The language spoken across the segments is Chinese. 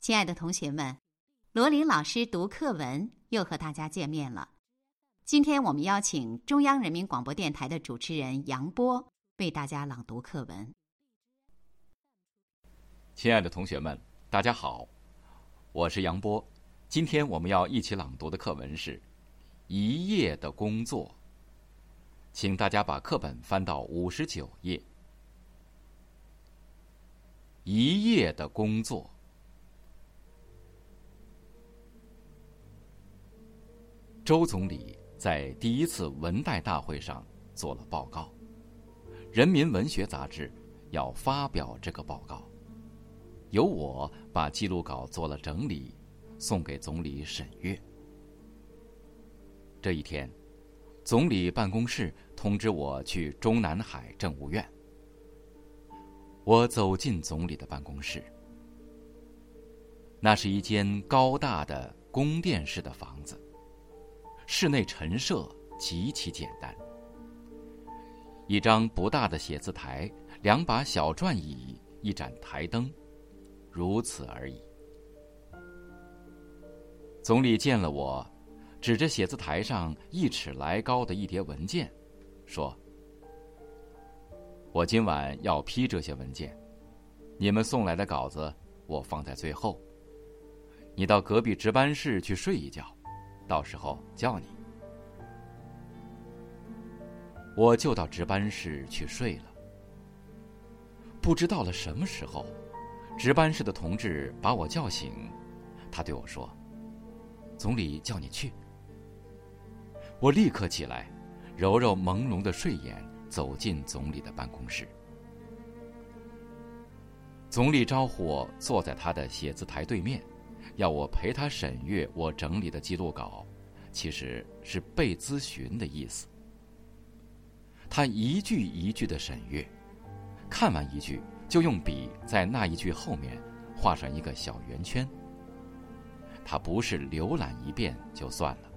亲爱的同学们，罗琳老师读课文又和大家见面了。今天我们邀请中央人民广播电台的主持人杨波为大家朗读课文。亲爱的同学们，大家好，我是杨波。今天我们要一起朗读的课文是《一夜的工作》，请大家把课本翻到五十九页。一夜的工作。周总理在第一次文代大会上做了报告，《人民文学》杂志要发表这个报告，由我把记录稿做了整理，送给总理审阅。这一天，总理办公室通知我去中南海政务院。我走进总理的办公室，那是一间高大的宫殿式的房子。室内陈设极其简单，一张不大的写字台，两把小转椅，一盏台灯，如此而已。总理见了我，指着写字台上一尺来高的一叠文件，说：“我今晚要批这些文件，你们送来的稿子我放在最后。你到隔壁值班室去睡一觉。”到时候叫你，我就到值班室去睡了。不知到了什么时候，值班室的同志把我叫醒，他对我说：“总理叫你去。”我立刻起来，揉揉朦胧的睡眼，走进总理的办公室。总理招呼我坐在他的写字台对面。要我陪他审阅我整理的记录稿，其实是被咨询的意思。他一句一句的审阅，看完一句就用笔在那一句后面画上一个小圆圈。他不是浏览一遍就算了，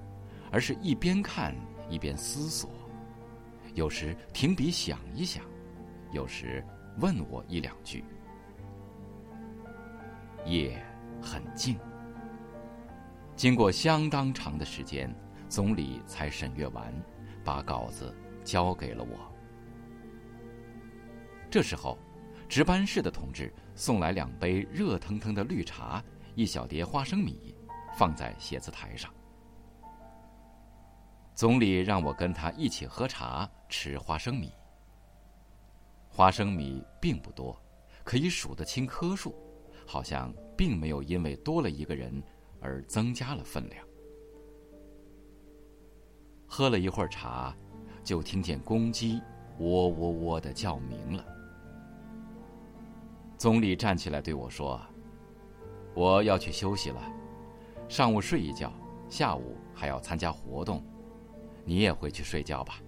而是一边看一边思索，有时停笔想一想，有时问我一两句。夜。很静。经过相当长的时间，总理才审阅完，把稿子交给了我。这时候，值班室的同志送来两杯热腾腾的绿茶，一小碟花生米，放在写字台上。总理让我跟他一起喝茶，吃花生米。花生米并不多，可以数得清颗数。好像并没有因为多了一个人而增加了分量。喝了一会儿茶，就听见公鸡喔喔喔的叫鸣了。总理站起来对我说：“我要去休息了，上午睡一觉，下午还要参加活动，你也回去睡觉吧。”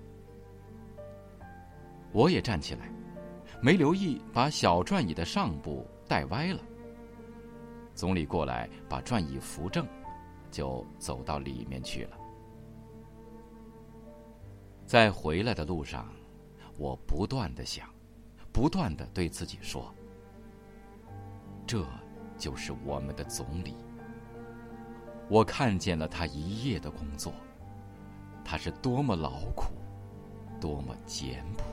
我也站起来，没留意把小转椅的上部带歪了。总理过来把转椅扶正，就走到里面去了。在回来的路上，我不断的想，不断的对自己说：“这就是我们的总理。我看见了他一夜的工作，他是多么劳苦，多么简朴。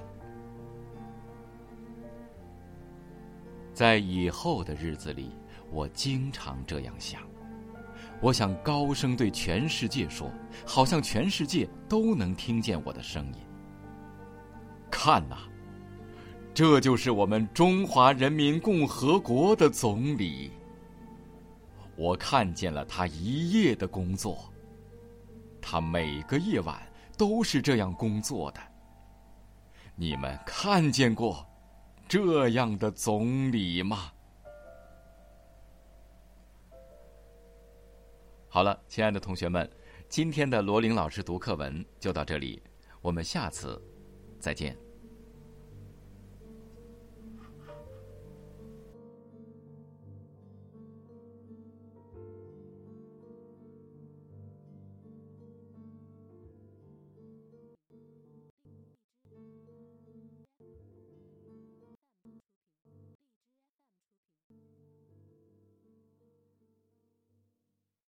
在以后的日子里。”我经常这样想，我想高声对全世界说，好像全世界都能听见我的声音。看呐，这就是我们中华人民共和国的总理。我看见了他一夜的工作，他每个夜晚都是这样工作的。你们看见过这样的总理吗？好了，亲爱的同学们，今天的罗琳老师读课文就到这里，我们下次再见。